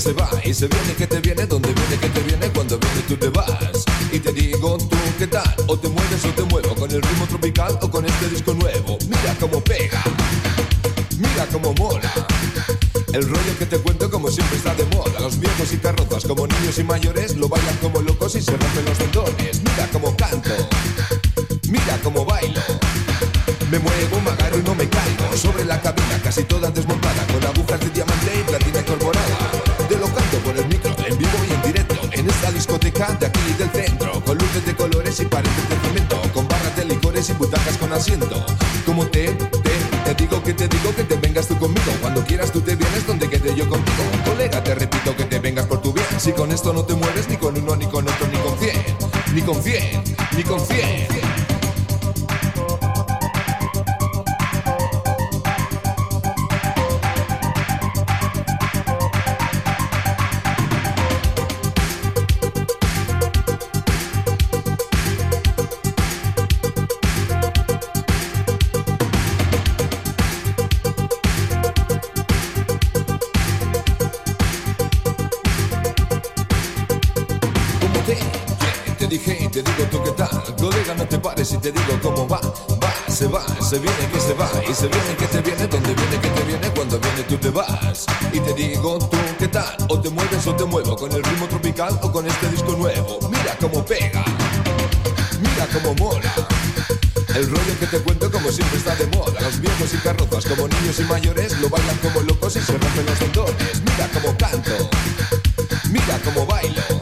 Se va y se viene que te viene, donde viene que te viene, cuando viene tú te vas. Y te digo tú qué tal, o te mueves o te muevo con el ritmo tropical o con este disco nuevo. Mira cómo pega, mira cómo mola. El rollo que te cuento como siempre está de moda Los viejos y carrozas como niños y mayores Lo bailan como locos y se rompen los tendones Mira cómo canto, mira cómo bailo Me muevo, me y no me caigo Sobre la cabina casi toda desmontada Con agujas Como te, te, te digo que te digo que te vengas tú conmigo Cuando quieras tú te vienes donde quede yo contigo. Colega, te repito que te vengas por tu bien. Si con esto no te mueves ni con uno, ni con otro, ni con cien. Ni con cien, ni con cien se viene que se va Y se viene que te viene, donde viene que te viene Cuando viene tú te vas. Y te digo tú qué tal O te mueves o te muevo Con el ritmo tropical o con este disco nuevo. Mira cómo pega Mira cómo mola. El rollo que te cuento como siempre está de moda. Los viejos y carrozas como niños y mayores Lo bailan como locos y se rompen los tendones. Mira cómo canto Mira cómo bailo